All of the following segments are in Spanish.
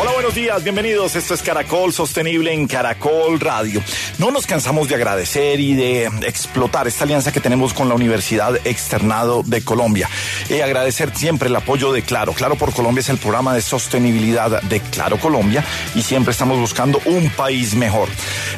Hola, buenos días, bienvenidos. Esto es Caracol Sostenible en Caracol Radio. No nos cansamos de agradecer y de explotar esta alianza que tenemos con la Universidad Externado de Colombia. Y agradecer siempre el apoyo de Claro. Claro por Colombia es el programa de sostenibilidad de Claro Colombia y siempre estamos buscando un país mejor.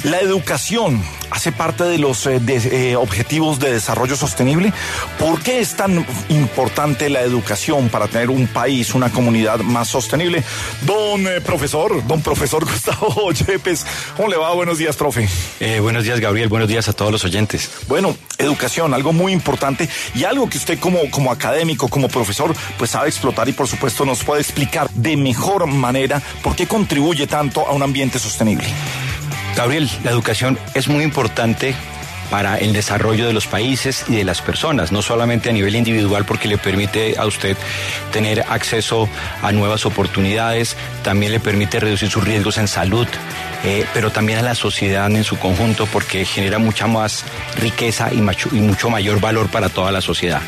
La educación hace parte de los eh, eh, objetivos de desarrollo sostenible. ¿Por qué es tan importante la educación para tener un país, una comunidad más sostenible? Don eh, profesor, don profesor Gustavo Yepes, ¿cómo le va? Buenos días, profe. Eh, buenos días, Gabriel. Buenos días a todos los oyentes. Bueno, educación, algo muy importante y algo que usted como, como académico, como profesor, pues sabe explotar y por supuesto nos puede explicar de mejor manera por qué contribuye tanto a un ambiente sostenible. Gabriel, la educación es muy importante para el desarrollo de los países y de las personas, no solamente a nivel individual porque le permite a usted tener acceso a nuevas oportunidades, también le permite reducir sus riesgos en salud, eh, pero también a la sociedad en su conjunto porque genera mucha más riqueza y, y mucho mayor valor para toda la sociedad.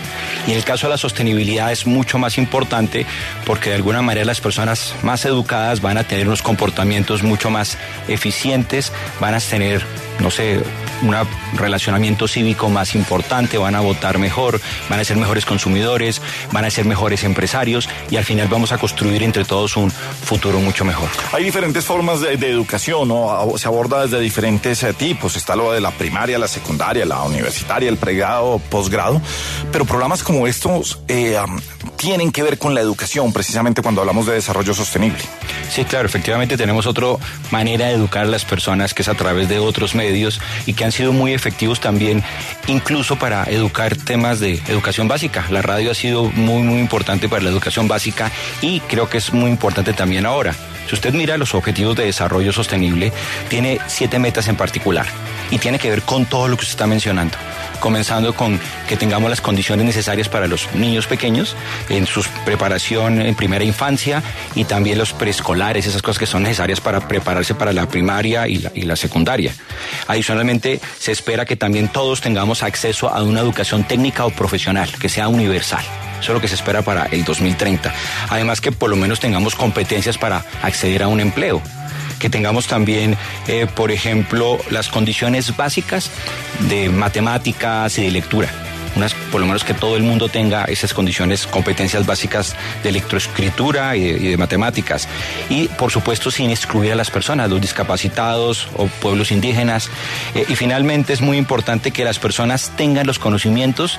Y en el caso de la sostenibilidad es mucho más importante porque de alguna manera las personas más educadas van a tener unos comportamientos mucho más eficientes, van a tener, no sé, un relacionamiento cívico más importante, van a votar mejor, van a ser mejores consumidores, van a ser mejores empresarios y al final vamos a construir entre todos un futuro mucho mejor. Hay diferentes formas de, de educación, ¿no? Se aborda desde diferentes eh, tipos. Está lo de la primaria, la secundaria, la universitaria, el pregrado, posgrado. Pero programas como estos eh, tienen que ver con la educación, precisamente cuando hablamos de desarrollo sostenible. Sí, claro, efectivamente tenemos otra manera de educar a las personas que es a través de otros medios y que han sido muy efectivos también, incluso para educar temas de educación básica. La radio ha sido muy, muy importante para la educación básica y creo que es muy importante también ahora. Si usted mira los objetivos de desarrollo sostenible, tiene siete metas en particular y tiene que ver con todo lo que usted está mencionando comenzando con que tengamos las condiciones necesarias para los niños pequeños en su preparación en primera infancia y también los preescolares, esas cosas que son necesarias para prepararse para la primaria y la, secundaria. Adicionalmente, se espera que también todos tengamos acceso a una educación técnica o profesional, que sea universal. Eso es lo que se espera para el 2030. Además que por lo menos tengamos competencias para acceder a un empleo que tengamos también, eh, por ejemplo, las condiciones básicas de matemáticas y de lectura. Unas, por lo menos que todo el mundo tenga esas condiciones, competencias básicas de lectoescritura y de, y de matemáticas. Y por supuesto sin excluir a las personas, los discapacitados o pueblos indígenas. Eh, y finalmente es muy importante que las personas tengan los conocimientos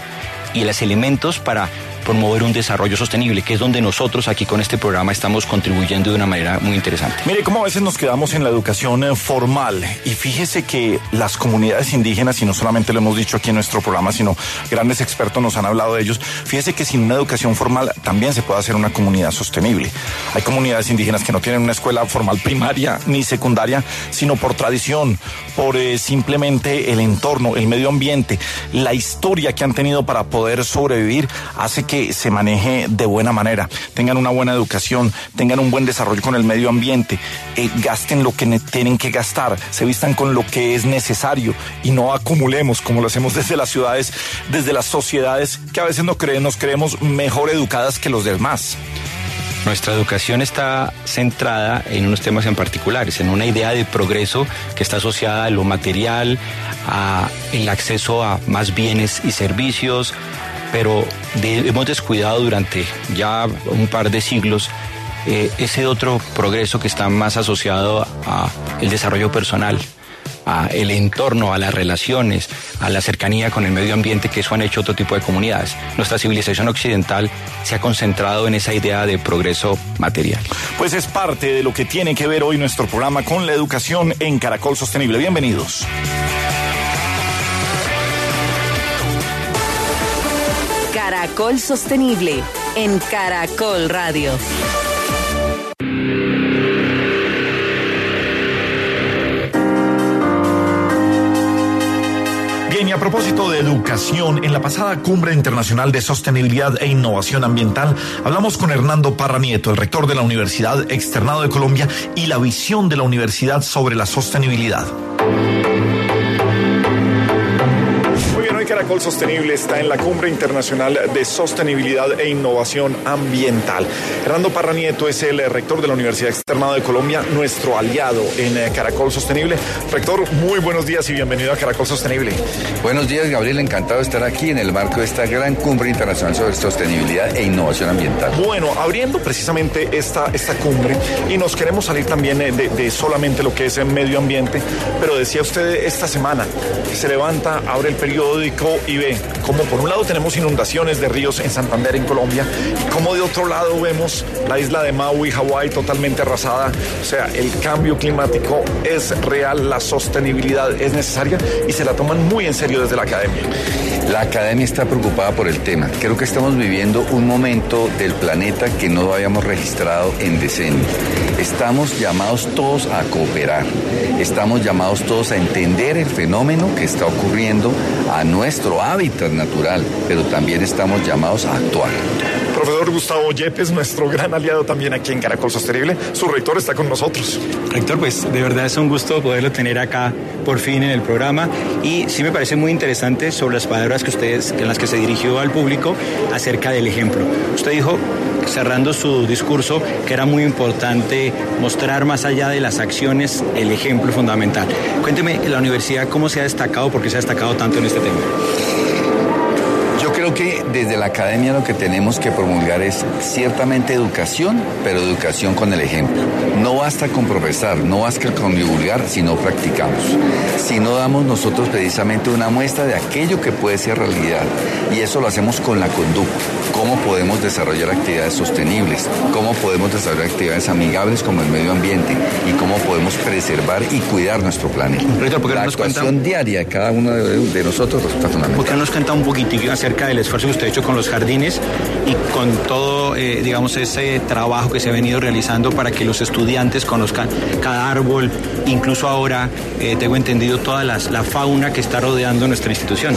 y los elementos para promover un desarrollo sostenible, que es donde nosotros aquí con este programa estamos contribuyendo de una manera muy interesante. Mire cómo a veces nos quedamos en la educación eh, formal y fíjese que las comunidades indígenas, y no solamente lo hemos dicho aquí en nuestro programa, sino grandes expertos nos han hablado de ellos, fíjese que sin una educación formal también se puede hacer una comunidad sostenible. Hay comunidades indígenas que no tienen una escuela formal primaria ni secundaria, sino por tradición, por eh, simplemente el entorno, el medio ambiente, la historia que han tenido para poder sobrevivir, hace que se maneje de buena manera, tengan una buena educación, tengan un buen desarrollo con el medio ambiente, eh, gasten lo que tienen que gastar, se vistan con lo que es necesario y no acumulemos como lo hacemos desde las ciudades, desde las sociedades que a veces no creen, nos creemos mejor educadas que los demás. Nuestra educación está centrada en unos temas en particulares, en una idea de progreso que está asociada a lo material, a el acceso a más bienes y servicios, pero hemos descuidado durante ya un par de siglos eh, ese otro progreso que está más asociado a el desarrollo personal a el entorno, a las relaciones, a la cercanía con el medio ambiente, que eso han hecho otro tipo de comunidades. Nuestra civilización occidental se ha concentrado en esa idea de progreso material. Pues es parte de lo que tiene que ver hoy nuestro programa con la educación en Caracol Sostenible. Bienvenidos. Caracol Sostenible en Caracol Radio. Bien, y a propósito de educación, en la pasada Cumbre Internacional de Sostenibilidad e Innovación Ambiental, hablamos con Hernando Parra Nieto, el rector de la Universidad Externado de Colombia, y la visión de la universidad sobre la sostenibilidad. Caracol Sostenible está en la Cumbre Internacional de Sostenibilidad e Innovación Ambiental. Hernando Parra Nieto es el rector de la Universidad Externado de Colombia, nuestro aliado en eh, Caracol Sostenible. Rector, muy buenos días y bienvenido a Caracol Sostenible. Buenos días, Gabriel. Encantado de estar aquí en el marco de esta gran Cumbre Internacional sobre Sostenibilidad e Innovación Ambiental. Bueno, abriendo precisamente esta, esta cumbre y nos queremos salir también eh, de, de solamente lo que es el medio ambiente, pero decía usted esta semana, se levanta, abre el periódico, y ve cómo por un lado tenemos inundaciones de ríos en Santander, en Colombia, y cómo de otro lado vemos la isla de Maui, Hawái, totalmente arrasada. O sea, el cambio climático es real, la sostenibilidad es necesaria y se la toman muy en serio desde la academia. La academia está preocupada por el tema. Creo que estamos viviendo un momento del planeta que no habíamos registrado en decenios. Estamos llamados todos a cooperar. Estamos llamados todos a entender el fenómeno que está ocurriendo a nuestro hábitat natural, pero también estamos llamados a actuar profesor Gustavo Yepes, nuestro gran aliado también aquí en Caracol Sostenible. Su rector está con nosotros. Rector, pues de verdad es un gusto poderlo tener acá por fin en el programa y sí me parece muy interesante sobre las palabras que ustedes, en las que se dirigió al público acerca del ejemplo. Usted dijo cerrando su discurso que era muy importante mostrar más allá de las acciones el ejemplo fundamental. Cuénteme, la universidad, ¿cómo se ha destacado, por qué se ha destacado tanto en este tema? Creo que desde la academia lo que tenemos que promulgar es ciertamente educación, pero educación con el ejemplo. No basta con profesar, no basta con divulgar si no practicamos. Si no damos nosotros precisamente una muestra de aquello que puede ser realidad. Y eso lo hacemos con la conducta. Cómo podemos desarrollar actividades sostenibles, cómo podemos desarrollar actividades amigables como el medio ambiente y cómo podemos preservar y cuidar nuestro planeta. la actuación diaria de cada uno de, nosotros resulta fundamental. ¿Por qué nos cuenta un poquitico acerca de el esfuerzo que usted ha hecho con los jardines y con todo, eh, digamos, ese trabajo que se ha venido realizando para que los estudiantes conozcan cada árbol, incluso ahora, eh, tengo entendido, toda la fauna que está rodeando nuestra institución.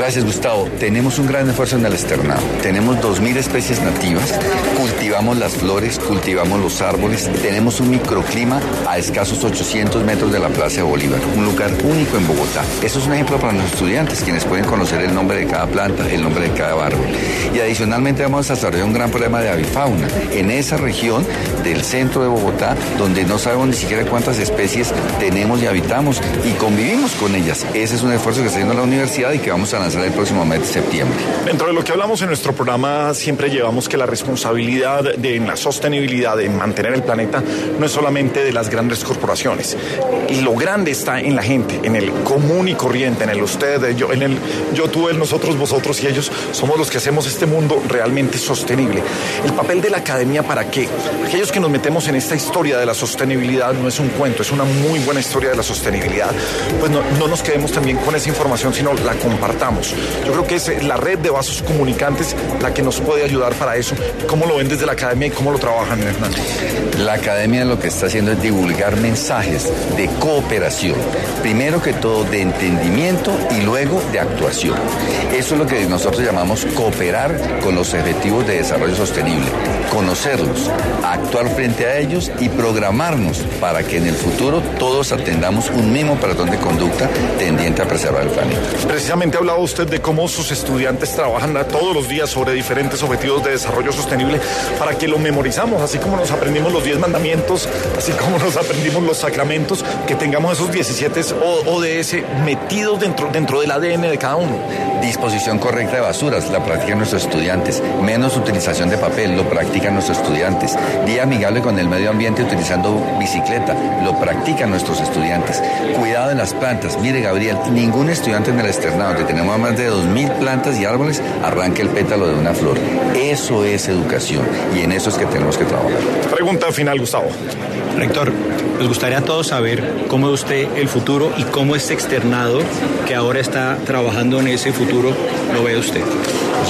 Gracias, Gustavo. Tenemos un gran esfuerzo en el externado. Tenemos 2.000 especies nativas, cultivamos las flores, cultivamos los árboles, tenemos un microclima a escasos 800 metros de la Plaza de Bolívar, un lugar único en Bogotá. Eso es un ejemplo para los estudiantes, quienes pueden conocer el nombre de cada planta, el nombre de cada árbol. Y adicionalmente vamos a desarrollar un gran problema de avifauna en esa región del centro de Bogotá, donde no sabemos ni siquiera cuántas especies tenemos y habitamos y convivimos con ellas. Ese es un esfuerzo que está haciendo la universidad y que vamos a lanzar el próximo mes de septiembre. Dentro de lo que hablamos en nuestro programa, siempre llevamos que la responsabilidad de la sostenibilidad, de mantener el planeta, no es solamente de las grandes corporaciones. Lo grande está en la gente, en el común y corriente, en el usted, yo, en el yo, tú, el nosotros, vosotros y ellos. Somos los que hacemos este mundo realmente sostenible. El papel de la academia para que aquellos que nos metemos en esta historia de la sostenibilidad no es un cuento, es una muy buena historia de la sostenibilidad. Pues no, no nos quedemos también con esa información, sino la compartamos yo creo que es la red de vasos comunicantes la que nos puede ayudar para eso. ¿Cómo lo ven desde la academia y cómo lo trabajan, Hernán? La academia lo que está haciendo es divulgar mensajes de cooperación. Primero que todo de entendimiento y luego de actuación. Eso es lo que nosotros llamamos cooperar con los objetivos de desarrollo sostenible. Conocerlos, actuar frente a ellos y programarnos para que en el futuro todos atendamos un mismo patrón de conducta tendiente a preservar el planeta. Precisamente habla usted de cómo sus estudiantes trabajan todos los días sobre diferentes objetivos de desarrollo sostenible para que lo memorizamos, así como nos aprendimos los 10 mandamientos, así como nos aprendimos los sacramentos, que tengamos esos 17 ODS metidos dentro, dentro del ADN de cada uno. Disposición correcta de basuras, la practican nuestros estudiantes. Menos utilización de papel, lo practican nuestros estudiantes. Día amigable con el medio ambiente utilizando bicicleta, lo practican nuestros estudiantes. Cuidado en las plantas. Mire, Gabriel, ningún estudiante en el externado de tenemos más de 2.000 plantas y árboles, arranque el pétalo de una flor. Eso es educación y en eso es que tenemos que trabajar. Pregunta final, Gustavo. Rector, nos gustaría a todos saber cómo ve usted el futuro y cómo este externado que ahora está trabajando en ese futuro lo ve usted.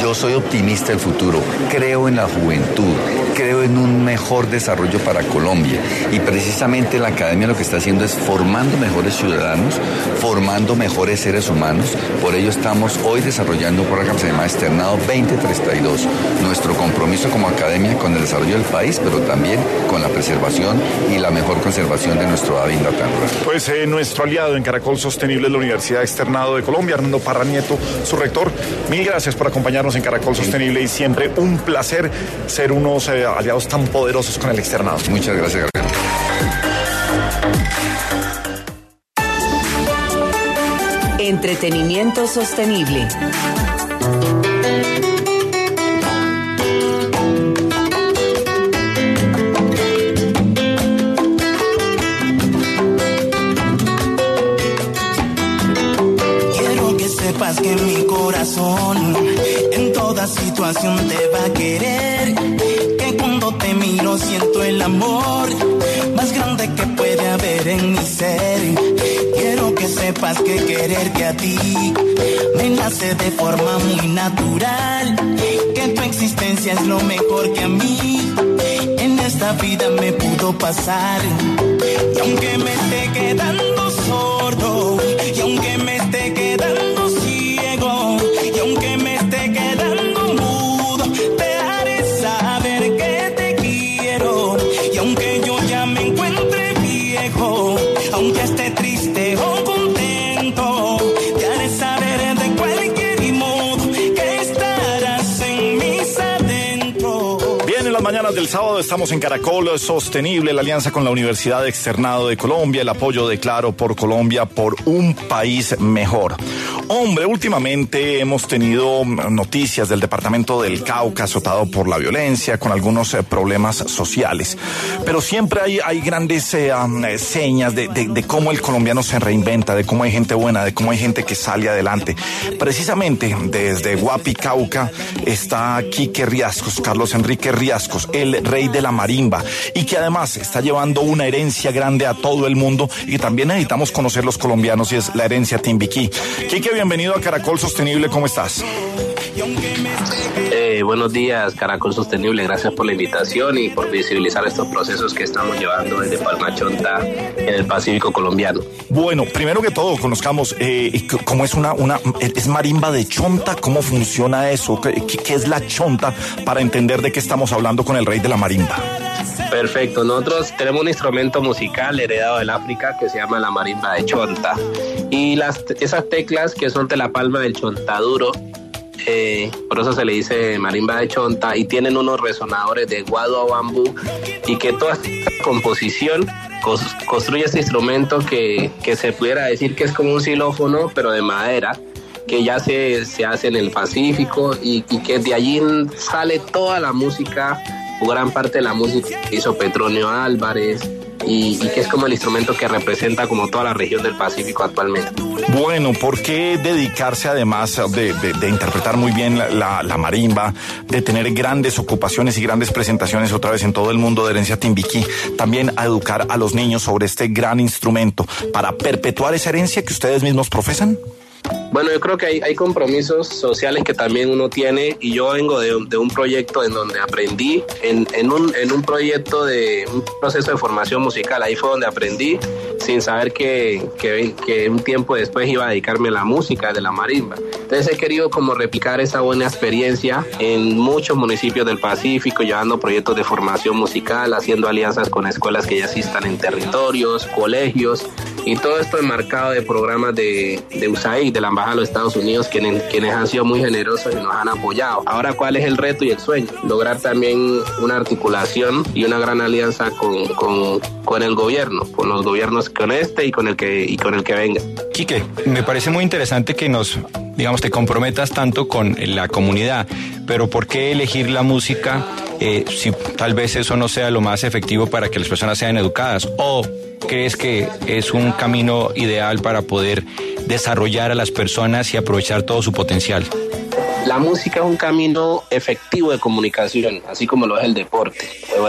Yo soy optimista del futuro, creo en la juventud, creo en un mejor desarrollo para Colombia y precisamente la academia lo que está haciendo es formando mejores ciudadanos, formando mejores seres humanos. Por ello estamos hoy desarrollando un programa que se llama Externado 2032, nuestro compromiso como academia con el desarrollo del país, pero también con la preservación y la mejor conservación de nuestro hábitat natural. Pues eh, nuestro aliado en Caracol Sostenible es la Universidad Externado de Colombia, Hernando Parra Nieto, su rector. Mil gracias por acompañarnos en Caracol Sostenible y siempre un placer ser unos eh, aliados tan poderosos con el externado. Muchas gracias, Gabriel. Entretenimiento sostenible. Quiero que sepas que mi corazón en toda situación te va que sepas que a ti me nace de forma muy natural. Que tu existencia es lo mejor que a mí en esta vida me pudo pasar. Y aunque me esté quedando sordo, y aunque me sábado estamos en Caracol Sostenible, la alianza con la Universidad Externado de Colombia, el apoyo de Claro por Colombia por un país mejor. Hombre, últimamente hemos tenido noticias del departamento del Cauca azotado por la violencia, con algunos eh, problemas sociales. Pero siempre hay, hay grandes eh, eh, señas de, de- de cómo el colombiano se reinventa, de cómo hay gente buena, de cómo hay gente que sale adelante. Precisamente desde Guapi, Cauca, está Quique Riascos, Carlos Enrique Riascos, el rey de la marimba, y que además está llevando una herencia grande a todo el mundo y también necesitamos conocer los colombianos y es la herencia Timbiquí. Quique, bienvenido a Caracol Sostenible, ¿cómo estás? Eh, buenos días, Caracol Sostenible. Gracias por la invitación y por visibilizar estos procesos que estamos llevando desde Palma Chonta en el Pacífico colombiano. Bueno, primero que todo, conozcamos eh, cómo es una, una, es marimba de chonta, cómo funciona eso, qué- qué es la chonta, para entender de qué estamos hablando con el rey de la marimba. Perfecto, nosotros tenemos un instrumento musical heredado del África que se llama la marimba de chonta. Y esas teclas que son de la palma del chontaduro, eh, por eso se le dice marimba de chonta, y tienen unos resonadores de guado a bambú, y que toda esta composición construye este instrumento que, se pudiera decir que es como un xilófono, pero de madera que ya se, hace en el Pacífico y que de allí sale toda la música gran parte de la música que hizo Petronio Álvarez y, que es como el instrumento que representa como toda la región del Pacífico actualmente. Bueno, ¿por qué dedicarse además de, de- de interpretar muy bien la, la- la marimba, de tener grandes ocupaciones y grandes presentaciones otra vez en todo el mundo de herencia timbiquí, también a educar a los niños sobre este gran instrumento para perpetuar esa herencia que ustedes mismos profesan? Bueno, yo creo que hay, hay compromisos sociales que también uno tiene y yo vengo de, de un proyecto en donde aprendí, en, en, un, en un proyecto de un proceso de formación musical, ahí fue donde aprendí sin saber que, que, que un tiempo después iba a dedicarme a la música de la marimba. Entonces he querido como replicar esa buena experiencia en muchos municipios del Pacífico, llevando proyectos de formación musical, haciendo alianzas con escuelas que ya existan en territorios, colegios, y todo esto enmarcado de programas de, de USAID, de la Embajada de los Estados Unidos, quienes, quienes han sido muy generosos y nos han apoyado. Ahora, ¿cuál es el reto y el sueño? Lograr también una articulación y una gran alianza con, con, con el gobierno, con los gobiernos, con este y con el que, y con el que venga. Quique, me parece muy interesante que nos, digamos, te comprometas tanto con la comunidad, pero ¿por qué elegir la música eh, si tal vez eso no sea lo más efectivo para que las personas sean educadas? ¿O crees que es un camino ideal para poder desarrollar a las personas y aprovechar todo su potencial. La música es un camino efectivo de comunicación, así como lo es el deporte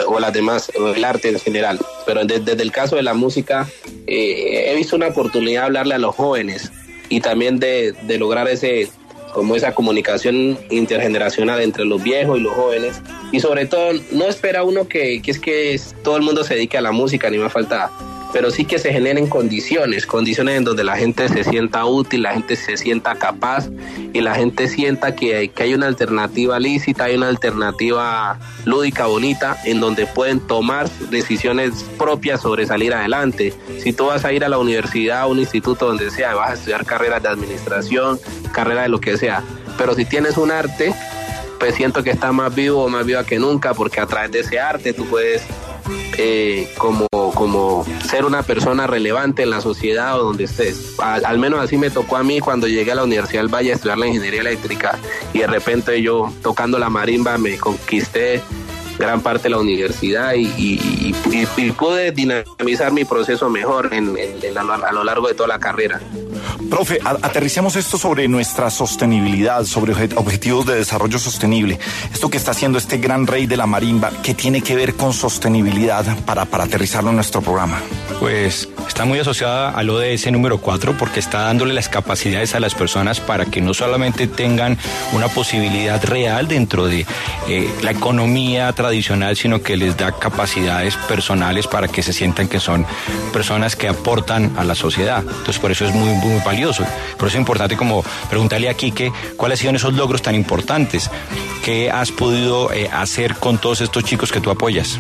o, las demás, o el arte en general. Pero desde, el caso de la música, eh, he visto una oportunidad de hablarle a los jóvenes y también de, de lograr ese como esa comunicación intergeneracional entre los viejos y los jóvenes. Y sobre todo, no espera uno que es que todo el mundo se dedique a la música, ni más falta pero sí que se generen condiciones, condiciones en donde la gente se sienta útil, la gente se sienta capaz y la gente sienta que, que hay una alternativa lícita, hay una alternativa lúdica, bonita, en donde pueden tomar decisiones propias sobre salir adelante. Si tú vas a ir a la universidad, a un instituto donde sea, vas a estudiar carreras de administración, carrera de lo que sea, pero si tienes un arte, pues siento que está más vivo más viva que nunca, porque a través de ese arte tú puedes eh, como, como ser una persona relevante en la sociedad o donde estés. Al, menos así me tocó a mí cuando llegué a la Universidad del Valle a estudiar la ingeniería eléctrica y de repente yo tocando la marimba me conquisté gran parte de la universidad y, pude dinamizar mi proceso mejor en, a lo largo de toda la carrera. Profe, aterricemos esto sobre nuestra sostenibilidad, sobre objetivos de desarrollo sostenible. Esto que está haciendo este gran rey de la marimba, ¿qué tiene que ver con sostenibilidad para, para aterrizarlo en nuestro programa? Pues está muy asociada al ODS número 4 porque está dándole las capacidades a las personas para que no solamente tengan una posibilidad real dentro de eh, la economía tradicional, sino que les da capacidades personales para que se sientan que son personas que aportan a la sociedad. Entonces por eso es muy, muy valioso. Por eso es importante como preguntarle a Quique cuáles han sido esos logros tan importantes que has podido eh, hacer con todos estos chicos que tú apoyas.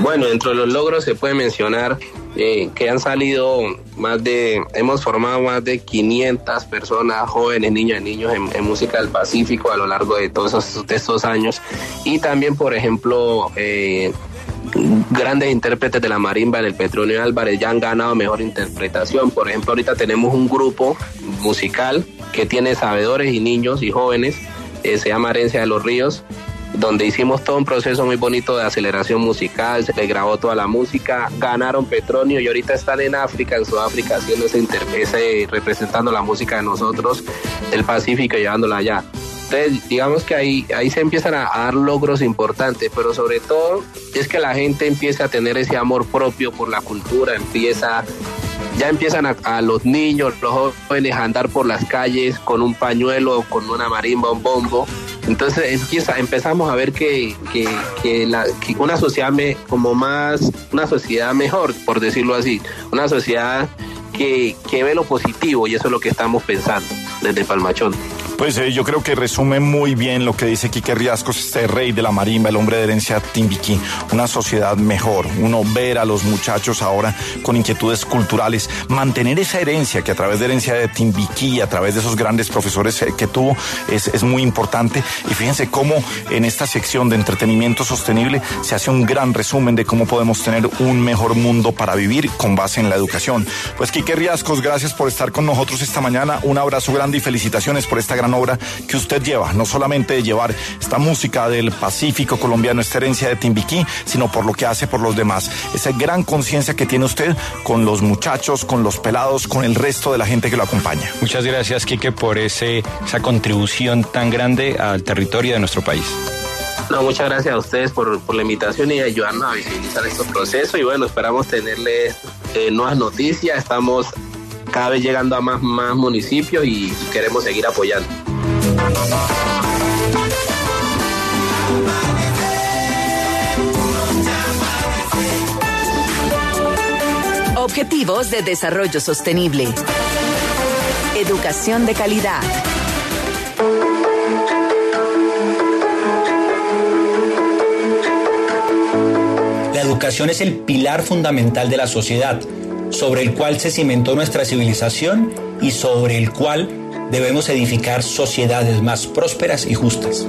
Bueno, dentro de los logros se puede mencionar eh, que han salido más de, hemos formado más de 500 personas, jóvenes, niños y niños en, música del Pacífico a lo largo de todos estos, años. Y también, por ejemplo, eh, grandes intérpretes de la marimba del Petronio Álvarez ya han ganado mejor interpretación. Por ejemplo, ahorita tenemos un grupo musical que tiene sabedores y niños y jóvenes, eh, se llama Herencia de los Ríos, donde hicimos todo un proceso muy bonito de aceleración musical, se le grabó toda la música, ganaron Petronio y ahorita están en África, en Sudáfrica, haciendo ese, ese representando la música de nosotros del Pacífico y llevándola allá. Entonces, digamos que ahí, ahí se empiezan a, dar logros importantes, pero sobre todo es que la gente empieza a tener ese amor propio por la cultura, empieza ya empiezan a, los niños, los jóvenes a andar por las calles con un pañuelo, con una marimba, un bombo. Entonces empieza, empezamos a ver que, que, la, una sociedad me, como más, una sociedad mejor, por decirlo así, una sociedad que, que ve lo positivo y eso es lo que estamos pensando desde Palmachón. Pues eh, yo creo que resume muy bien lo que dice Quique Riascos, este rey de la marimba, el hombre de herencia Timbiquí. Una sociedad mejor, uno ver a los muchachos ahora con inquietudes culturales, mantener esa herencia que a través de herencia de Timbiquí, a través de esos grandes profesores eh, que tuvo, es, es muy importante. Y fíjense cómo en esta sección de entretenimiento sostenible se hace un gran resumen de cómo podemos tener un mejor mundo para vivir con base en la educación. Pues Quique Riascos, gracias por estar con nosotros esta mañana. Un abrazo grande y felicitaciones por esta gran obra que usted lleva, no solamente de llevar esta música del Pacífico colombiano, esta herencia de Timbiquí, sino por lo que hace por los demás. Esa gran conciencia que tiene usted con los muchachos, con los pelados, con el resto de la gente que lo acompaña. Muchas gracias, Quique, por ese, esa contribución tan grande al territorio de nuestro país. No, muchas gracias a ustedes por, la invitación y ayudarnos a visibilizar estos procesos. Y bueno, esperamos tenerles eh, nuevas noticias. Estamos cada vez llegando a más, más municipios y queremos seguir apoyando. Objetivos de Desarrollo Sostenible. Educación de calidad. La educación es el pilar fundamental de la sociedad sobre el cual se cimentó nuestra civilización y sobre el cual debemos edificar sociedades más prósperas y justas.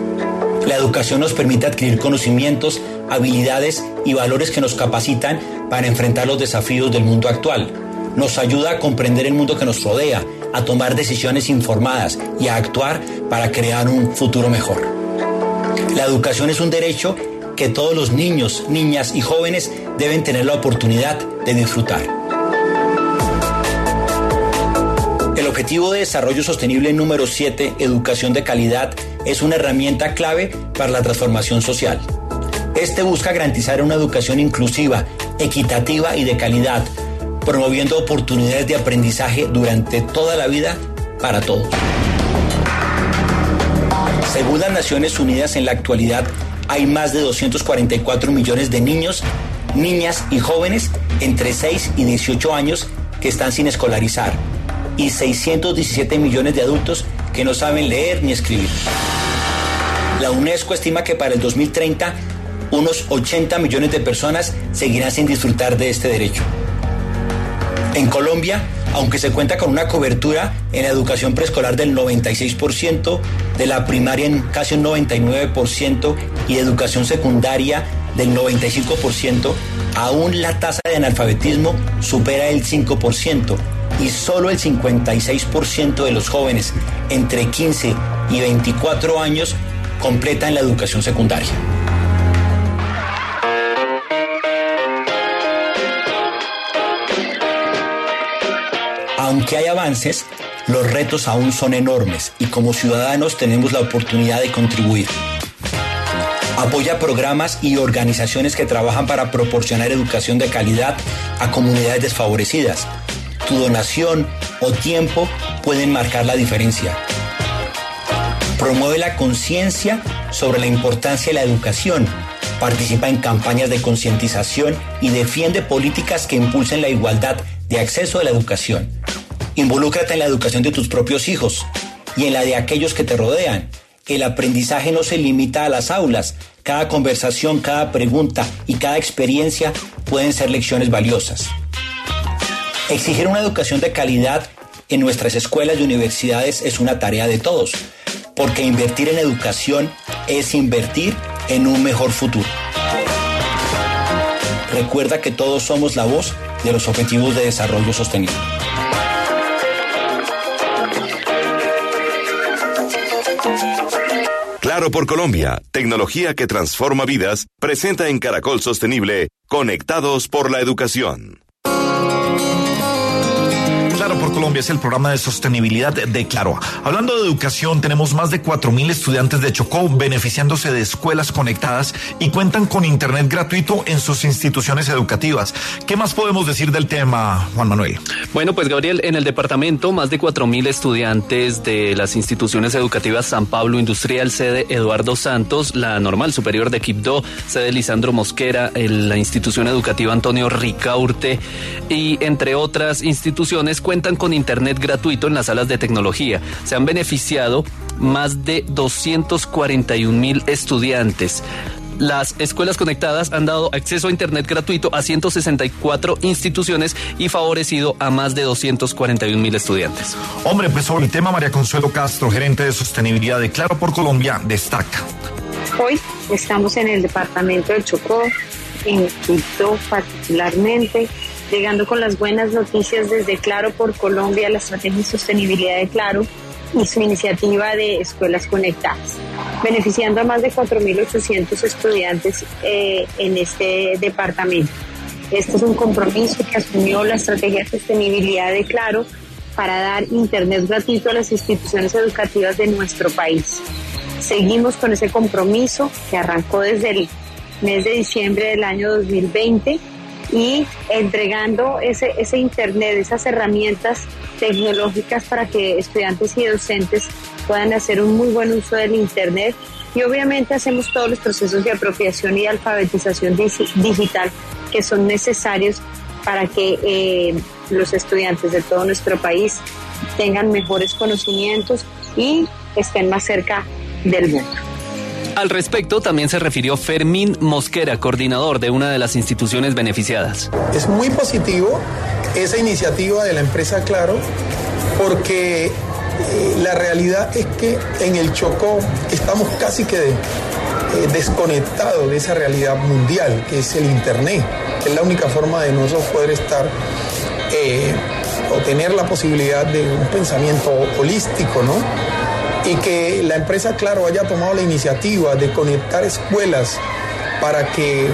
La educación nos permite adquirir conocimientos, habilidades y valores que nos capacitan para enfrentar los desafíos del mundo actual. Nos ayuda a comprender el mundo que nos rodea, a tomar decisiones informadas y a actuar para crear un futuro mejor. La educación es un derecho que todos los niños, niñas y jóvenes deben tener la oportunidad de disfrutar. Objetivo de desarrollo sostenible número 7, educación de calidad, es una herramienta clave para la transformación social. Este busca garantizar una educación inclusiva, equitativa y de calidad, promoviendo oportunidades de aprendizaje durante toda la vida para todos. Según las Naciones Unidas en la actualidad, hay más de 244 millones de niños, niñas y jóvenes entre 6 y 18 años que están sin escolarizar y 617 millones de adultos que no saben leer ni escribir. La UNESCO estima que para el 2030 unos 80 millones de personas seguirán sin disfrutar de este derecho. En Colombia, aunque se cuenta con una cobertura en la educación preescolar del 96%, de la primaria en casi un 99% y de educación secundaria del 95%, aún la tasa de analfabetismo supera el 5% y solo el 56% de los jóvenes entre 15 y 24 años completan la educación secundaria. Aunque hay avances, los retos aún son enormes y como ciudadanos tenemos la oportunidad de contribuir. Apoya programas y organizaciones que trabajan para proporcionar educación de calidad a comunidades desfavorecidas. Tu donación o tiempo pueden marcar la diferencia. Promueve la conciencia sobre la importancia de la educación. Participa en campañas de concientización y defiende políticas que impulsen la igualdad de acceso a la educación. Involúcrate en la educación de tus propios hijos y en la de aquellos que te rodean. El aprendizaje no se limita a las aulas. Cada conversación, cada pregunta y cada experiencia pueden ser lecciones valiosas. Exigir una educación de calidad en nuestras escuelas y universidades es una tarea de todos, porque invertir en educación es invertir en un mejor futuro. Recuerda que todos somos la voz de los Objetivos de Desarrollo Sostenible. Claro por Colombia, tecnología que transforma vidas, presenta en Caracol Sostenible, Conectados por la Educación. Por Colombia es el programa de sostenibilidad de Claro. Hablando de educación, tenemos más de 4.000 estudiantes de Chocó beneficiándose de escuelas conectadas y cuentan con internet gratuito en sus instituciones educativas. ¿Qué más podemos decir del tema, Juan Manuel? Bueno, pues Gabriel, en el departamento más de 4.000 estudiantes de las instituciones educativas San Pablo Industrial, sede Eduardo Santos, la Normal Superior de Quibdó, sede Lisandro Mosquera, la institución educativa Antonio Ricaurte y entre otras instituciones cuentan con internet gratuito en las salas de tecnología. Se han beneficiado más de 241 mil estudiantes. Las escuelas conectadas han dado acceso a Internet gratuito a 164 instituciones y favorecido a más de 241 mil estudiantes. Hombre, pues sobre el tema, María Consuelo Castro, gerente de sostenibilidad de Claro por Colombia, destaca. Hoy estamos en el departamento de Chocó, en Quito particularmente, llegando con las buenas noticias desde Claro por Colombia, la estrategia de sostenibilidad de Claro y su iniciativa de escuelas conectadas, beneficiando a más de 4.800 estudiantes eh, en este departamento. Este es un compromiso que asumió la estrategia de sostenibilidad de Claro para dar Internet gratuito a las instituciones educativas de nuestro país. Seguimos con ese compromiso que arrancó desde el mes de diciembre del año 2020 y entregando ese, ese Internet, esas herramientas tecnológicas para que estudiantes y docentes puedan hacer un muy buen uso del Internet. Y obviamente hacemos todos los procesos de apropiación y alfabetización digital que son necesarios para que eh, los estudiantes de todo nuestro país tengan mejores conocimientos y estén más cerca del mundo. Al respecto, también se refirió Fermín Mosquera, coordinador de una de las instituciones beneficiadas. Es muy positivo esa iniciativa de la empresa Claro porque eh, la realidad es que en el Chocó estamos casi que eh, desconectados de esa realidad mundial que es el Internet. Es la única forma de nosotros poder estar eh, o tener la posibilidad de un pensamiento holístico, ¿no? Y que la empresa, claro, haya tomado la iniciativa de conectar escuelas para que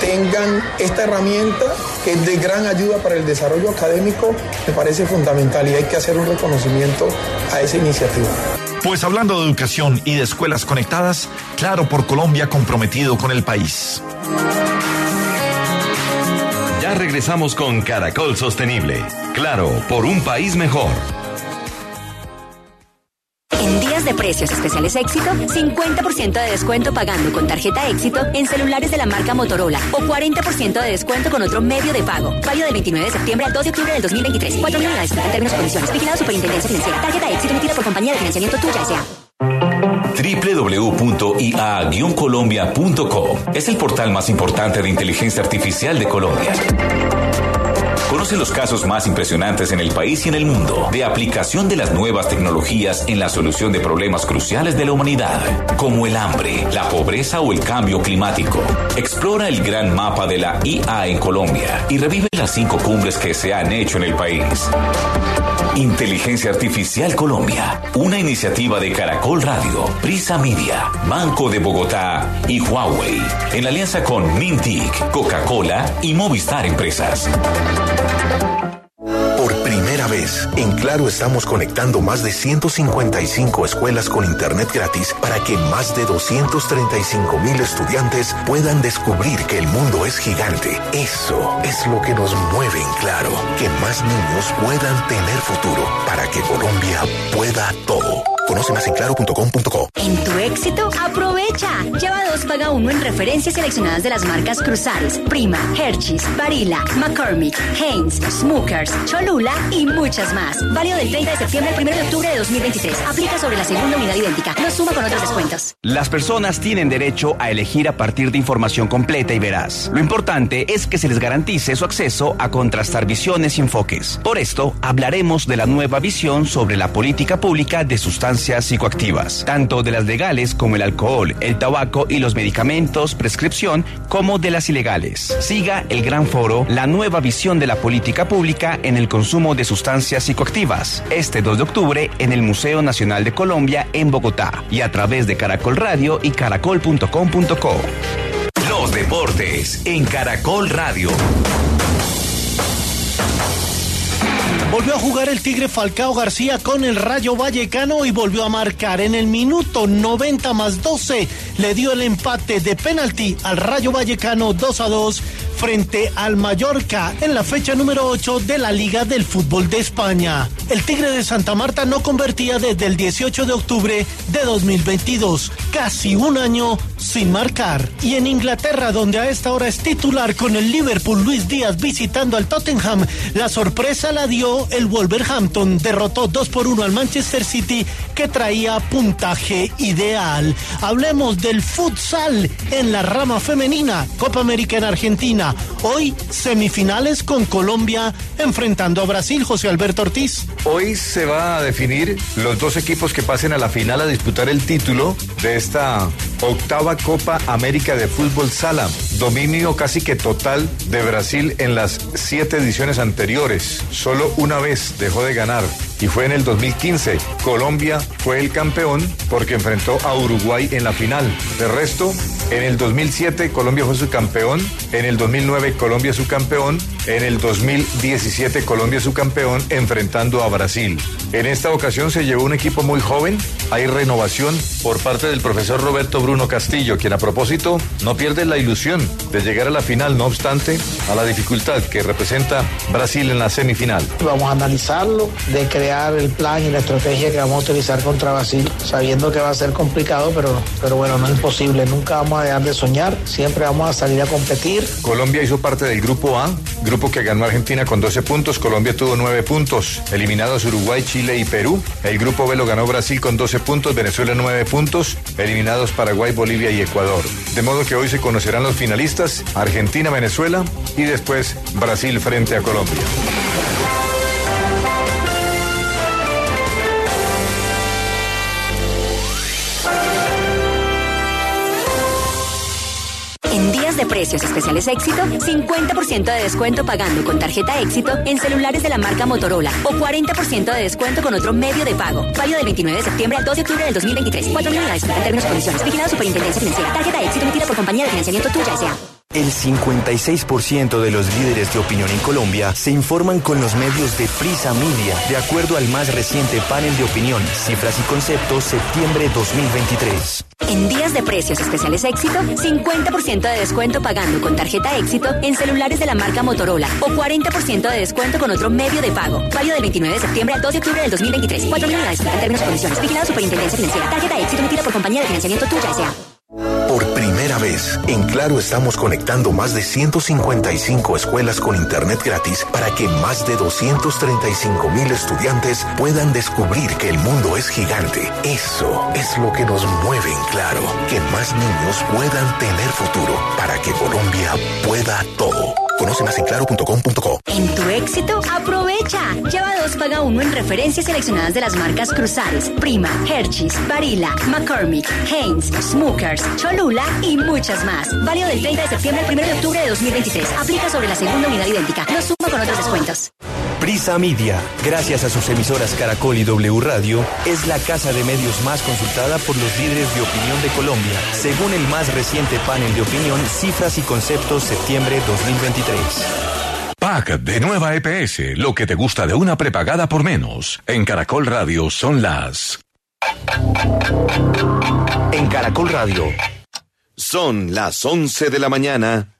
tengan esta herramienta que es de gran ayuda para el desarrollo académico, me parece fundamental y hay que hacer un reconocimiento a esa iniciativa. Pues hablando de educación y de escuelas conectadas, claro por Colombia comprometido con el país. Ya regresamos con Caracol Sostenible. Claro, por un país mejor. De precios especiales éxito, 50% de descuento pagando con tarjeta éxito en celulares de la marca Motorola o 40% de descuento con otro medio de pago. Válido del 29 de septiembre al 2 de octubre del 2023. Cuatro unidades en términos y condiciones. Vigilado Superintendencia Financiera. Tarjeta éxito emitida por compañía de financiamiento tuya S.A www.ia-colombia.com es el portal más importante de inteligencia artificial de Colombia. Conoce los casos más impresionantes en el país y en el mundo de aplicación de las nuevas tecnologías en la solución de problemas cruciales de la humanidad, como el hambre, la pobreza o el cambio climático. Explora el gran mapa de la IA en Colombia y revive las cinco cumbres que se han hecho en el país. Inteligencia Artificial Colombia, una iniciativa de Caracol Radio, Prisa Media, Banco de Bogotá y Huawei, en alianza con Mintic, Coca-Cola y Movistar Empresas. En Claro estamos conectando más de 155 escuelas con Internet gratis para que más de 235 mil estudiantes puedan descubrir que el mundo es gigante. Eso es lo que nos mueve en Claro, que más niños puedan tener futuro para que Colombia pueda todo. Conoce más en claro.com.co. En tu éxito, aprovecha. Lleva dos, paga uno en referencias seleccionadas de las marcas Cruzares, Prima, Hershey's, Barilla, McCormick, Heinz, Smookers, Cholula y muchas más. Válido del 30 de septiembre al 1 de octubre de 2023. Aplica sobre la segunda unidad idéntica. No suma con otros descuentos. Las personas tienen derecho a elegir a partir de información completa y veraz. Lo importante es que se les garantice su acceso a contrastar visiones y enfoques. Por esto, hablaremos de la nueva visión sobre la política pública de sustancias psicoactivas, tanto de las legales como el alcohol, el tabaco y los medicamentos, prescripción, como de las ilegales. Siga el gran foro La nueva visión de la política pública en el consumo de sustancias psicoactivas, este 2 de octubre en el Museo Nacional de Colombia en Bogotá y a través de Caracol Radio y caracol.com.co. Los deportes en Caracol Radio. Volvió a jugar el Tigre Falcao García con el Rayo Vallecano y volvió a marcar en el minuto 90 más 12. Le dio el empate de penalti al Rayo Vallecano 2 a 2 frente al Mallorca en la fecha número 8 de la Liga del Fútbol de España. El Tigre de Santa Marta no convertía desde el 18 de octubre de 2022, casi un año sin marcar. Y en Inglaterra, donde a esta hora es titular con el Liverpool Luis Díaz visitando al Tottenham, la sorpresa la dio el Wolverhampton. Derrotó 2 por 1 al Manchester City que traía puntaje ideal. Hablemos del futsal en la rama femenina, Copa América en Argentina. Hoy semifinales con Colombia enfrentando a Brasil, José Alberto Ortiz. Hoy se va a definir los dos equipos que pasen a la final a disputar el título de esta octava Copa América de Fútbol Sala. Dominio casi que total de Brasil en las siete ediciones anteriores. Solo una vez dejó de ganar y fue en el 2015. Colombia fue el campeón porque enfrentó a Uruguay en la final. De resto, en el 2007 Colombia fue su campeón, en el 2009 Colombia su campeón, en el 2017 Colombia su campeón enfrentando a Brasil. En esta ocasión se llevó un equipo muy joven, hay renovación por parte del profesor Roberto Bruno Castillo, quien a propósito no pierde la ilusión de llegar a la final, no obstante a la dificultad que representa Brasil en la semifinal. Vamos a analizarlo, de crear el plan y la estrategia que vamos a utilizar contra Brasil, sabiendo que va a ser complicado, pero, pero bueno, no es imposible, nunca vamos a dejar de soñar, siempre vamos a salir a competir. Colombia hizo parte del grupo A, grupo que ganó Argentina con 12 puntos, Colombia tuvo 9 puntos, eliminados Uruguay, Chile y Perú. El grupo B lo ganó Brasil con 12 puntos, Venezuela 9 puntos, eliminados Paraguay, Bolivia y Ecuador. De modo que hoy se conocerán los finalistas, Argentina, Venezuela y después Brasil frente a Colombia. Precios especiales éxito, 50% de descuento pagando con tarjeta éxito en celulares de la marca Motorola o 40% de descuento con otro medio de pago. Válido del 29 de septiembre al 2 de octubre del 2023. Cuatro unidades en términos y condiciones. Vigilado Superintendencia Financiera. Tarjeta éxito emitida por compañía de financiamiento tuya S.A. El 56% de los líderes de opinión en Colombia se informan con los medios de Prisa Media, de acuerdo al más reciente panel de opinión, cifras y conceptos, septiembre 2023. En días de precios especiales éxito, 50% de descuento pagando con tarjeta éxito en celulares de la marca Motorola o 40% de descuento con otro medio de pago. Válido del 29 de septiembre al 2 de octubre del 2023. Cuatro unidades en términos y condiciones. Vigilado Superintendencia Financiera. Tarjeta éxito emitida por compañía de financiamiento tuya S.A. Por en Claro estamos conectando más de 155 escuelas con Internet gratis para que más de 235 mil estudiantes puedan descubrir que el mundo es gigante. Eso es lo que nos mueve en Claro, que más niños puedan tener futuro para que Colombia pueda todo. Conoce más en claro.com.co. En tu éxito, aprovecha. Lleva dos, paga uno en referencias seleccionadas de las marcas Cruzares, Prima, Hershey's, Barilla, McCormick, Heinz, Smookers, Cholula y muchas más. Válido del 30 de septiembre al 1 de octubre de 2023. Aplica sobre la segunda unidad idéntica. No suma con otros descuentos. Prisa Media, gracias a sus emisoras Caracol y W Radio, es la casa de medios más consultada por los líderes de opinión de Colombia, según el más reciente panel de opinión Cifras y Conceptos septiembre 2023. Pack de nueva EPS, lo que te gusta de una prepagada por menos. En Caracol Radio son las... En Caracol Radio. Son las 11 de la mañana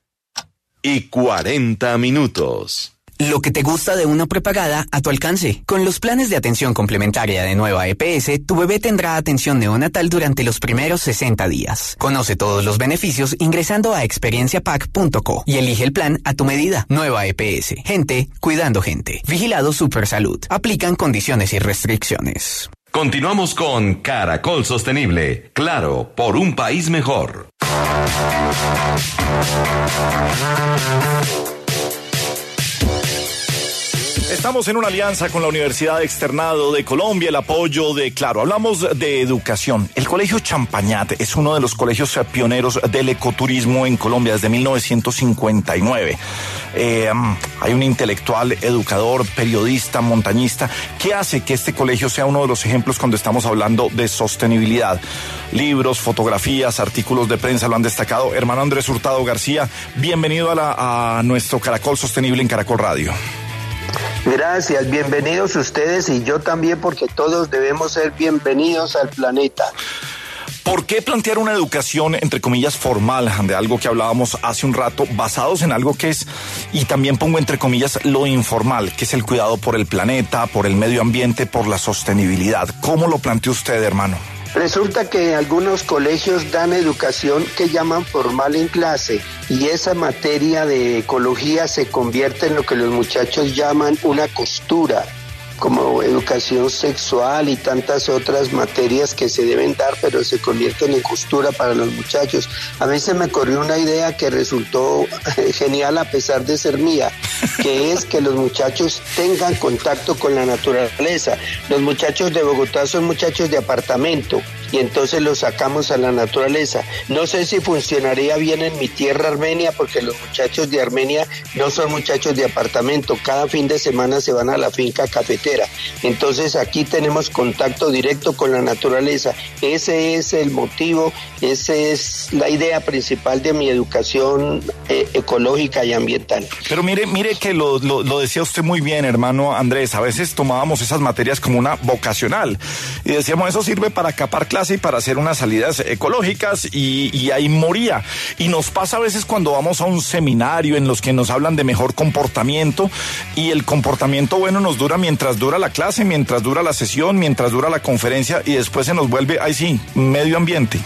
y 40 minutos. Lo que te gusta de una prepagada a tu alcance. Con los planes de atención complementaria de Nueva EPS, tu bebé tendrá atención neonatal durante los primeros 60 días. Conoce todos los beneficios ingresando a experienciapac.co y elige el plan a tu medida. Nueva EPS. Gente cuidando gente. Vigilado Supersalud. Aplican condiciones y restricciones. Continuamos con Caracol Sostenible. Claro, por un país mejor. Estamos en una alianza con la Universidad Externado de Colombia, el apoyo de Claro. Hablamos de educación. El Colegio Champañat es uno de los colegios pioneros del ecoturismo en Colombia desde 1959. Eh, hay un intelectual, educador, periodista, montañista, que hace que este colegio sea uno de los ejemplos cuando estamos hablando de sostenibilidad. Libros, fotografías, artículos de prensa lo han destacado. Hermano Andrés Hurtado García, bienvenido a, la, a nuestro Caracol Sostenible en Caracol Radio. Gracias, bienvenidos ustedes y yo también porque todos debemos ser bienvenidos al planeta. ¿Por qué plantear una educación, entre comillas, formal, de algo que hablábamos hace un rato, basados en algo que es, y también pongo entre comillas, lo informal, que es el cuidado por el planeta, por el medio ambiente, por la sostenibilidad? ¿Cómo lo plantea usted, hermano? Resulta que algunos colegios dan educación que llaman formal en clase y esa materia de ecología se convierte en lo que los muchachos llaman una costura como educación sexual y tantas otras materias que se deben dar, pero se convierten en costura para los muchachos. A mí se me corrió una idea que resultó genial a pesar de ser mía, que es que los muchachos tengan contacto con la naturaleza. Los muchachos de Bogotá son muchachos de apartamento y entonces los sacamos a la naturaleza. No sé si funcionaría bien en mi tierra Armenia porque los muchachos de Armenia no son muchachos de apartamento, cada fin de semana se van a la finca cafetera. Entonces aquí tenemos contacto directo con la naturaleza. Ese es el motivo, esa es la idea principal de mi educación eh, ecológica y ambiental. Pero mire, mire que lo, lo, lo decía usted muy bien, hermano Andrés, a veces tomábamos esas materias como una vocacional y decíamos eso sirve para capar clases y para hacer unas salidas ecológicas y, ahí moría. Y nos pasa a veces cuando vamos a un seminario en los que nos hablan de mejor comportamiento y el comportamiento bueno nos dura mientras dura la clase, mientras dura la sesión, mientras dura la conferencia y después se nos vuelve, ahí sí, medio ambiente,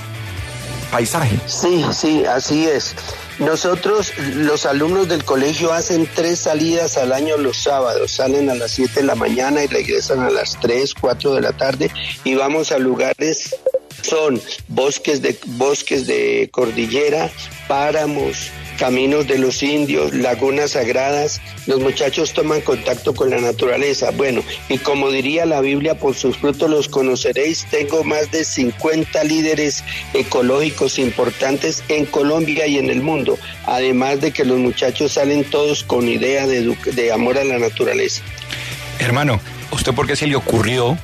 paisaje. Sí, sí, así es. Nosotros, los alumnos del colegio, hacen tres salidas al año los sábados. Salen a las 7 de la mañana y regresan a las 3, 4 de la tarde y vamos a lugares son bosques de bosques de cordillera, páramos, caminos de los indios, lagunas sagradas, los muchachos toman contacto con la naturaleza. Bueno, y como diría la Biblia, por sus frutos los conoceréis, tengo más de 50 líderes ecológicos importantes en Colombia y en el mundo, además de que los muchachos salen todos con idea de, amor a la naturaleza. Hermano, ¿usted por qué se le ocurrió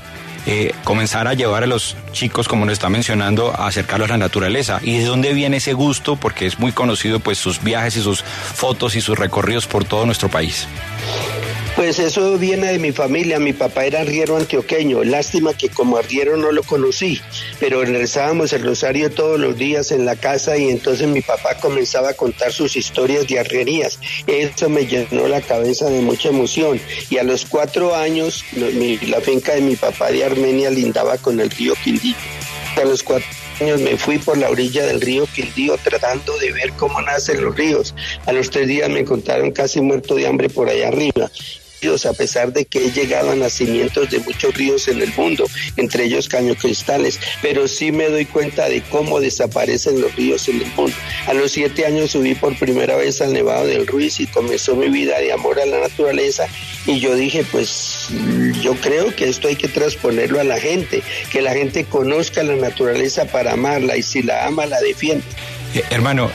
eh, comenzar a llevar a los chicos, como nos está mencionando, a acercarlos a la naturaleza. ¿Y de dónde viene ese gusto? Porque es muy conocido pues sus viajes y sus fotos y sus recorridos por todo nuestro país. Pues eso viene de mi familia. Mi papá era arriero antioqueño. Lástima que como arriero no lo conocí, pero rezábamos el rosario todos los días en la casa y entonces mi papá comenzaba a contar sus historias de arrierías. Eso me llenó la cabeza de mucha emoción. Y a los cuatro años, la finca de mi papá de Armenia lindaba con el río Quindío. A los cuatro años me fui por la orilla del río Quindío tratando de ver cómo nacen los ríos. A los tres días me encontraron casi muerto de hambre por allá arriba a pesar de que he llegado a nacimientos de muchos ríos en el mundo, entre ellos Caño Cristales, pero sí me doy cuenta de cómo desaparecen los ríos en el mundo. A los siete años subí por primera vez al Nevado del Ruiz y comenzó mi vida de amor a la naturaleza y yo dije, pues yo creo que esto hay que transponerlo a la gente, que la gente conozca la naturaleza para amarla y si la ama la defiende. Eh, hermano,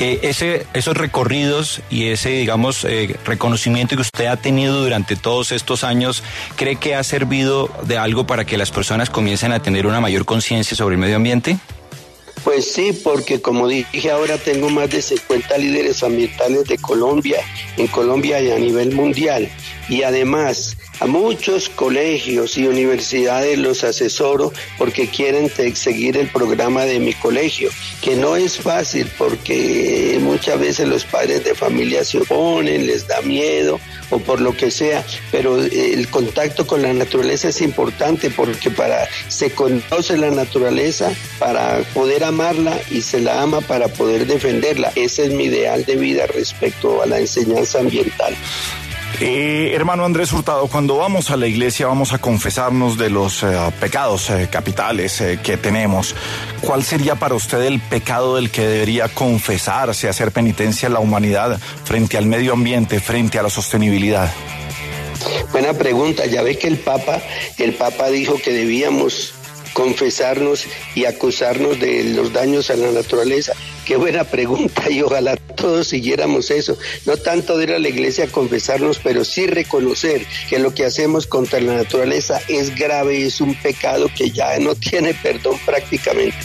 eh, ese, esos recorridos y ese, digamos, eh, reconocimiento que usted ha tenido durante todos estos años, ¿cree que ha servido de algo para que las personas comiencen a tener una mayor conciencia sobre el medio ambiente? Pues sí, porque como dije ahora tengo más de 50 líderes ambientales de Colombia, en Colombia y a nivel mundial. Y además a muchos colegios y universidades los asesoro porque quieren seguir el programa de mi colegio, que no es fácil porque muchas veces los padres de familia se oponen, les da miedo o por lo que sea, pero el contacto con la naturaleza es importante porque para se conoce la naturaleza para poder amarla y se la ama para poder defenderla. Ese es mi ideal de vida respecto a la enseñanza ambiental. Eh, hermano Andrés Hurtado, cuando vamos a la iglesia vamos a confesarnos de los eh, pecados eh, capitales que tenemos. ¿Cuál sería para usted el pecado del que debería confesarse, hacer penitencia la humanidad frente al medio ambiente, frente a la sostenibilidad? Buena pregunta. Ya ve que el Papa, el Papa dijo que debíamos confesarnos y acusarnos de los daños a la naturaleza. Qué buena pregunta y ojalá todos siguiéramos eso. No tanto de ir a la iglesia a confesarnos, pero sí reconocer que lo que hacemos contra la naturaleza es grave, es un pecado que ya no tiene perdón prácticamente.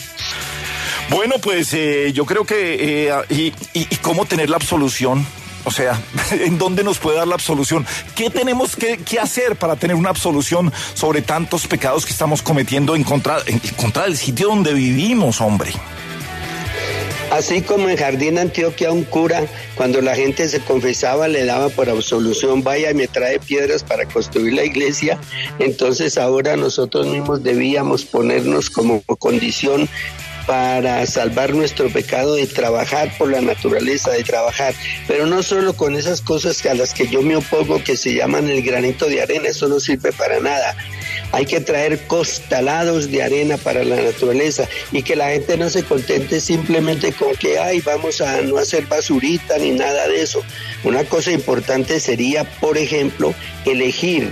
Bueno, pues eh, yo creo que... Eh, y, y, cómo tener la absolución? O sea, ¿en dónde nos puede dar la absolución? ¿Qué tenemos que, hacer para tener una absolución sobre tantos pecados que estamos cometiendo en contra, en contra del sitio donde vivimos, hombre? Así como en Jardín Antioquia un cura, cuando la gente se confesaba, le daba por absolución, vaya me trae piedras para construir la iglesia, entonces ahora nosotros mismos debíamos ponernos como condición para salvar nuestro pecado, de trabajar por la naturaleza, de trabajar, pero no solo con esas cosas a las que yo me opongo que se llaman el granito de arena, eso no sirve para nada. Hay que traer costalados de arena para la naturaleza y que la gente no se contente simplemente con que, ay, vamos a no hacer basurita ni nada de eso. Una cosa importante sería, por ejemplo, elegir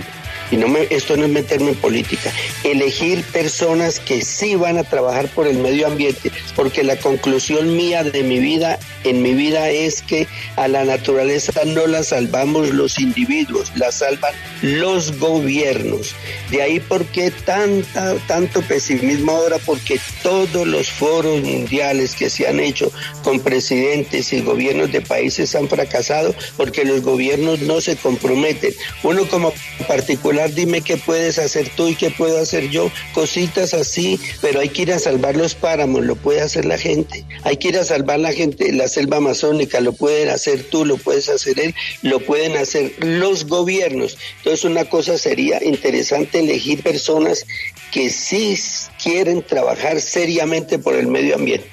y no me, esto no es meterme en política, elegir personas que sí van a trabajar por el medio ambiente, porque la conclusión mía de mi vida, en mi vida es que a la naturaleza no la salvamos los individuos, la salvan los gobiernos. De ahí por qué tanta, tanto pesimismo ahora, porque todos los foros mundiales que se han hecho con presidentes y gobiernos de países han fracasado porque los gobiernos no se comprometen. Uno como particular dime qué puedes hacer tú y qué puedo hacer yo, cositas así, pero hay que ir a salvar los páramos, lo puede hacer la gente, hay que ir a salvar la gente, la selva amazónica, lo pueden hacer tú, lo puedes hacer él, lo pueden hacer los gobiernos. Entonces una cosa sería interesante elegir personas que sí quieren trabajar seriamente por el medio ambiente.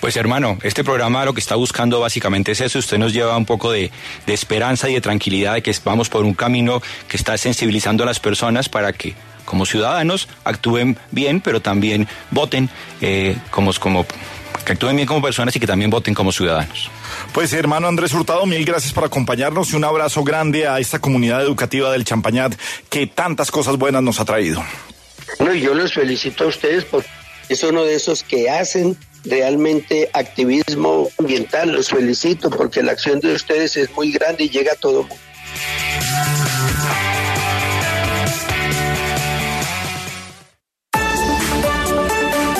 Pues hermano, este programa lo que está buscando básicamente es eso. Usted nos lleva un poco de, esperanza y de tranquilidad de que vamos por un camino que está sensibilizando a las personas para que como ciudadanos actúen bien, pero también voten eh, como, como que actúen bien como personas y que también voten como ciudadanos. Pues hermano Andrés Hurtado, mil gracias por acompañarnos y un abrazo grande a esta comunidad educativa del Champañat que tantas cosas buenas nos ha traído. Bueno, yo los felicito a ustedes porque es uno de esos que hacen realmente activismo ambiental. Los felicito porque la acción de ustedes es muy grande y llega a todo mundo.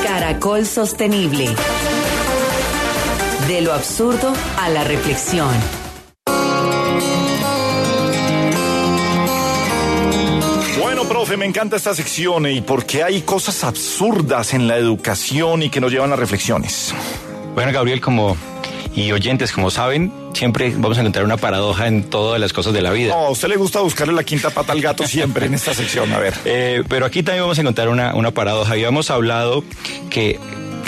Caracol Sostenible. De lo absurdo a la reflexión. Bueno, profe, me encanta esta sección y porque hay cosas absurdas en la educación y que nos llevan a reflexiones. Bueno, Gabriel, como y oyentes, como saben, siempre vamos a encontrar una paradoja en todas las cosas de la vida. a usted le gusta buscarle la quinta pata al gato siempre en esta sección, a ver. Eh, pero aquí también vamos a encontrar una, una paradoja. Habíamos hablado que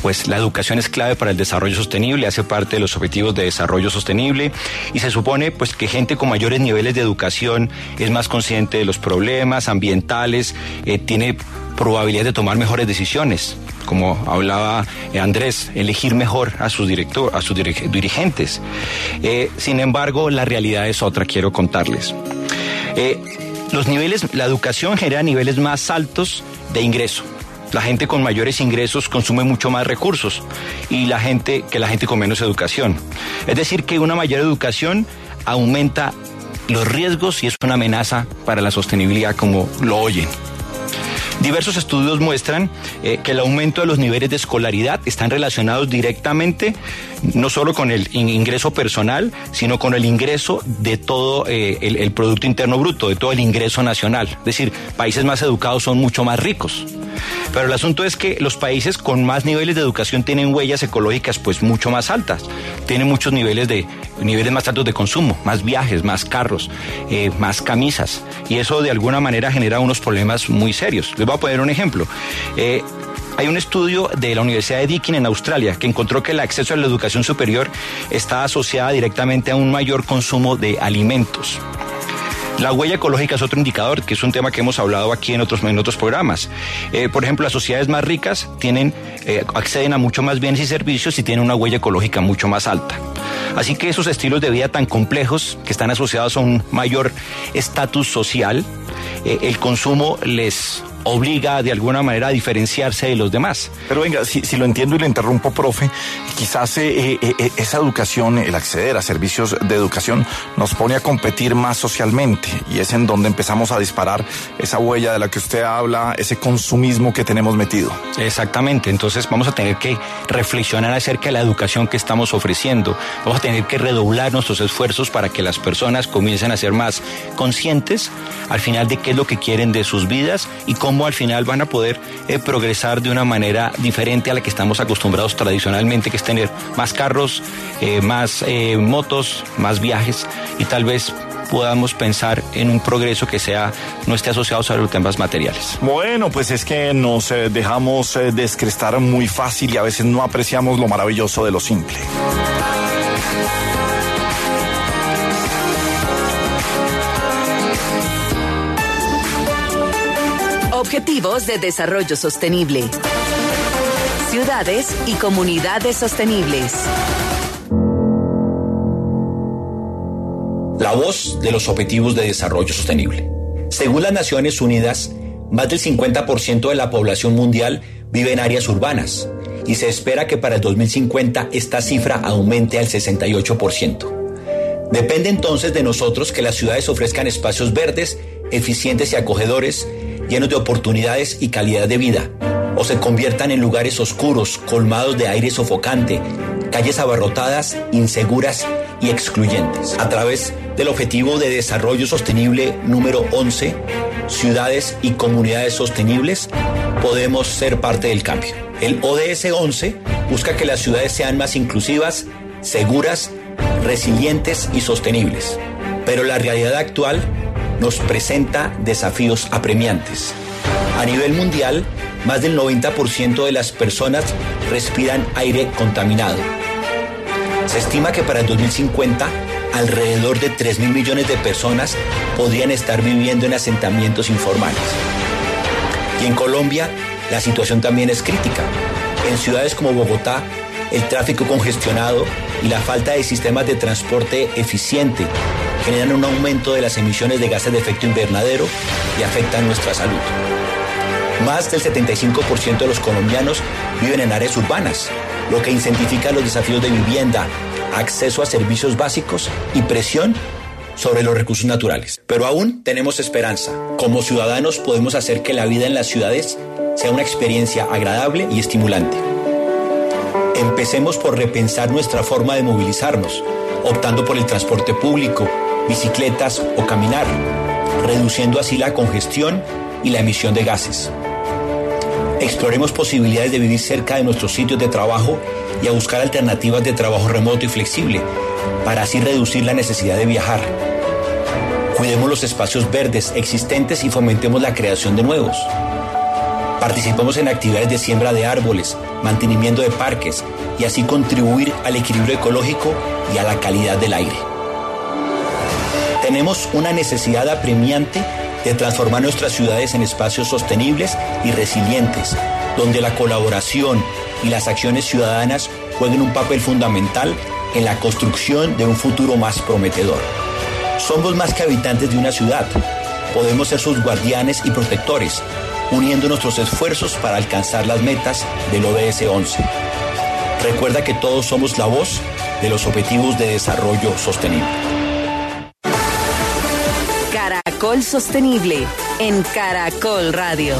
pues la educación es clave para el desarrollo sostenible, hace parte de los objetivos de desarrollo sostenible y se supone pues que gente con mayores niveles de educación es más consciente de los problemas ambientales, eh, tiene probabilidad de tomar mejores decisiones como hablaba eh, Andrés, elegir mejor a sus, director, a sus dirigentes. Eh, sin embargo, la realidad es otra, quiero contarles. los niveles, la educación genera niveles más altos de ingreso la gente con mayores ingresos consume mucho más recursos y la gente que la gente con menos educación. Es decir, que una mayor educación aumenta los riesgos y es una amenaza para la sostenibilidad como lo oyen. Diversos estudios muestran eh, que el aumento de los niveles de escolaridad están relacionados directamente no solo con el ingreso personal, sino con el ingreso de todo eh, el, el Producto Interno Bruto, de todo el ingreso nacional. Es decir, países más educados son mucho más ricos. Pero el asunto es que los países con más niveles de educación tienen huellas ecológicas pues mucho más altas, tienen muchos niveles de niveles más altos de consumo, más viajes, más carros, eh, más camisas y eso de alguna manera genera unos problemas muy serios. Les voy a poner un ejemplo. Eh, hay un estudio de la Universidad de Deakin en Australia que encontró que el acceso a la educación superior está asociada directamente a un mayor consumo de alimentos. La huella ecológica es otro indicador, que es un tema que hemos hablado aquí en otros, en otros programas. Eh, por ejemplo, las sociedades más ricas tienen, eh, acceden a mucho más bienes y servicios y tienen una huella ecológica mucho más alta. Así que esos estilos de vida tan complejos que están asociados a un mayor estatus social, eh, el consumo les obliga de alguna manera a diferenciarse de los demás. Pero venga, si, lo entiendo y le interrumpo, profe, quizás eh, eh, eh, esa educación, el acceder a servicios de educación, nos pone a competir más socialmente y es en donde empezamos a disparar esa huella de la que usted habla, ese consumismo que tenemos metido. Exactamente, entonces vamos a tener que reflexionar acerca de la educación que estamos ofreciendo, vamos a tener que redoblar nuestros esfuerzos para que las personas comiencen a ser más conscientes al final de qué es lo que quieren de sus vidas y cómo cómo al final van a poder eh, progresar de una manera diferente a la que estamos acostumbrados tradicionalmente, que es tener más carros, eh, más eh, motos, más viajes y tal vez podamos pensar en un progreso que sea no esté asociado a los temas materiales. Bueno, pues es que nos dejamos descrestar muy fácil y a veces no apreciamos lo maravilloso de lo simple. Objetivos de Desarrollo Sostenible. Ciudades y comunidades sostenibles. La voz de los Objetivos de Desarrollo Sostenible. Según las Naciones Unidas, más del 50% de la población mundial vive en áreas urbanas y se espera que para el 2050 esta cifra aumente al 68%. Depende entonces de nosotros que las ciudades ofrezcan espacios verdes, eficientes y acogedores llenos de oportunidades y calidad de vida, o se conviertan en lugares oscuros, colmados de aire sofocante, calles abarrotadas, inseguras y excluyentes. A través del Objetivo de Desarrollo Sostenible número 11, Ciudades y Comunidades Sostenibles, podemos ser parte del cambio. El ODS 11 busca que las ciudades sean más inclusivas, seguras, resilientes y sostenibles. Pero la realidad actual nos presenta desafíos apremiantes. A nivel mundial, más del 90% de las personas respiran aire contaminado. Se estima que para el 2050 alrededor de 3 mil millones de personas podrían estar viviendo en asentamientos informales. Y en Colombia la situación también es crítica. En ciudades como Bogotá, el tráfico congestionado y la falta de sistemas de transporte eficiente generan un aumento de las emisiones de gases de efecto invernadero y afectan nuestra salud. Más del 75% de los colombianos viven en áreas urbanas, lo que incentifica los desafíos de vivienda, acceso a servicios básicos y presión sobre los recursos naturales. Pero aún tenemos esperanza. Como ciudadanos podemos hacer que la vida en las ciudades sea una experiencia agradable y estimulante. Empecemos por repensar nuestra forma de movilizarnos, optando por el transporte público, bicicletas o caminar, reduciendo así la congestión y la emisión de gases. Exploremos posibilidades de vivir cerca de nuestros sitios de trabajo y a buscar alternativas de trabajo remoto y flexible, para así reducir la necesidad de viajar. Cuidemos los espacios verdes existentes y fomentemos la creación de nuevos. Participemos en actividades de siembra de árboles, mantenimiento de parques y así contribuir al equilibrio ecológico y a la calidad del aire. Tenemos una necesidad apremiante de transformar nuestras ciudades en espacios sostenibles y resilientes, donde la colaboración y las acciones ciudadanas jueguen un papel fundamental en la construcción de un futuro más prometedor. Somos más que habitantes de una ciudad, podemos ser sus guardianes y protectores, uniendo nuestros esfuerzos para alcanzar las metas del ODS 11. Recuerda que todos somos la voz de los Objetivos de Desarrollo Sostenible. Caracol Sostenible en Caracol Radio.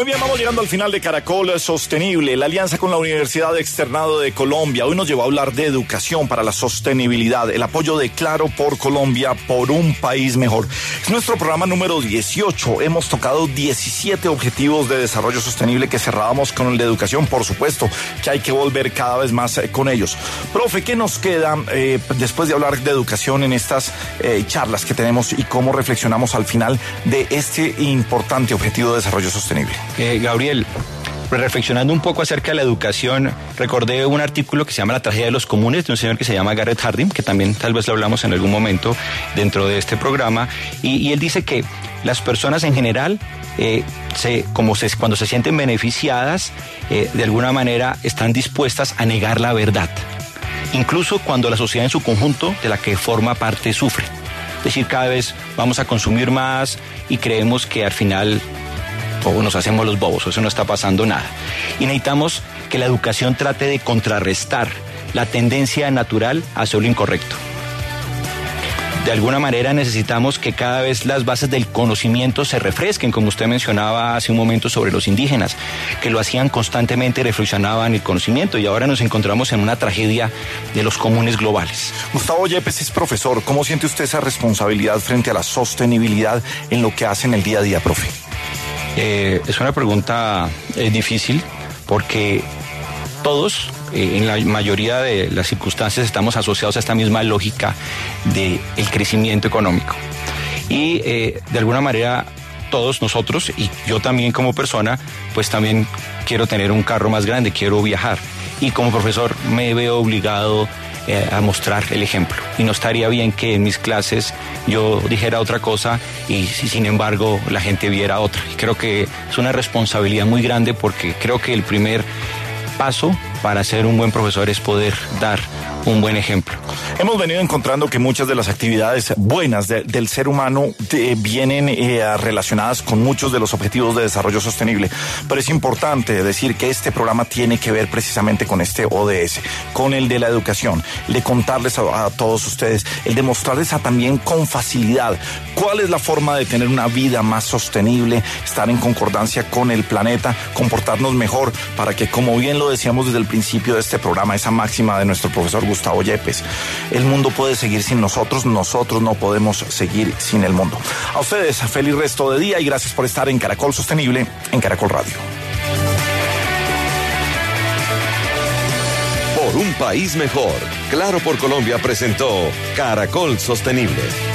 Muy bien, vamos llegando al final de Caracol Sostenible, la alianza con la Universidad Externado de Colombia. Hoy nos llevó a hablar de educación para la sostenibilidad, el apoyo de Claro por Colombia, por un país mejor. Es nuestro programa número 18. Hemos tocado 17 objetivos de desarrollo sostenible que cerrábamos con el de educación, por supuesto, que hay que volver cada vez más eh, con ellos. Profe, ¿qué nos queda eh, después de hablar de educación en estas eh, charlas que tenemos y cómo reflexionamos al final de este importante objetivo de desarrollo sostenible? Eh, Gabriel, reflexionando un poco acerca de la educación, recordé un artículo que se llama La tragedia de los comunes de un señor que se llama Garrett Harding, que también tal vez lo hablamos en algún momento dentro de este programa, y, él dice que las personas en general, eh, se, como se, cuando se sienten beneficiadas, eh, de alguna manera están dispuestas a negar la verdad, incluso cuando la sociedad en su conjunto de la que forma parte sufre. Es decir, cada vez vamos a consumir más y creemos que al final o nos hacemos los bobos, eso no está pasando nada. Y necesitamos que la educación trate de contrarrestar la tendencia natural a hacer lo incorrecto. De alguna manera necesitamos que cada vez las bases del conocimiento se refresquen, como usted mencionaba hace un momento sobre los indígenas, que lo hacían constantemente, reflexionaban el conocimiento y ahora nos encontramos en una tragedia de los comunes globales. Gustavo Yepes es profesor. ¿Cómo siente usted esa responsabilidad frente a la sostenibilidad en lo que hace en el día a día, profe? Eh, es una pregunta eh, difícil porque todos, eh, en la mayoría de las circunstancias, estamos asociados a esta misma lógica del crecimiento económico. Y de alguna manera todos nosotros y yo también como persona, pues también quiero tener un carro más grande, quiero viajar. Y como profesor me veo obligado eh, a mostrar el ejemplo. Y no estaría bien que en mis clases yo dijera otra cosa y sin embargo la gente viera otra. Creo que es una responsabilidad muy grande porque creo que el primer paso para ser un buen profesor es poder dar un buen ejemplo. Hemos venido encontrando que muchas de las actividades buenas del ser humano vienen eh, relacionadas con muchos de los objetivos de desarrollo sostenible, pero es importante decir que este programa tiene que ver precisamente con este ODS, con el de la educación, el de contarles a, todos ustedes, el de mostrarles también con facilidad cuál es la forma de tener una vida más sostenible, estar en concordancia con el planeta, comportarnos mejor para que, como bien lo decíamos desde el principio de este programa, esa máxima de nuestro profesor Gustavo Yepes. El mundo puede seguir sin nosotros, nosotros no podemos seguir sin el mundo. A ustedes, feliz resto de día y gracias por estar en Caracol Sostenible, en Caracol Radio. Por un país mejor, Claro por Colombia presentó Caracol Sostenible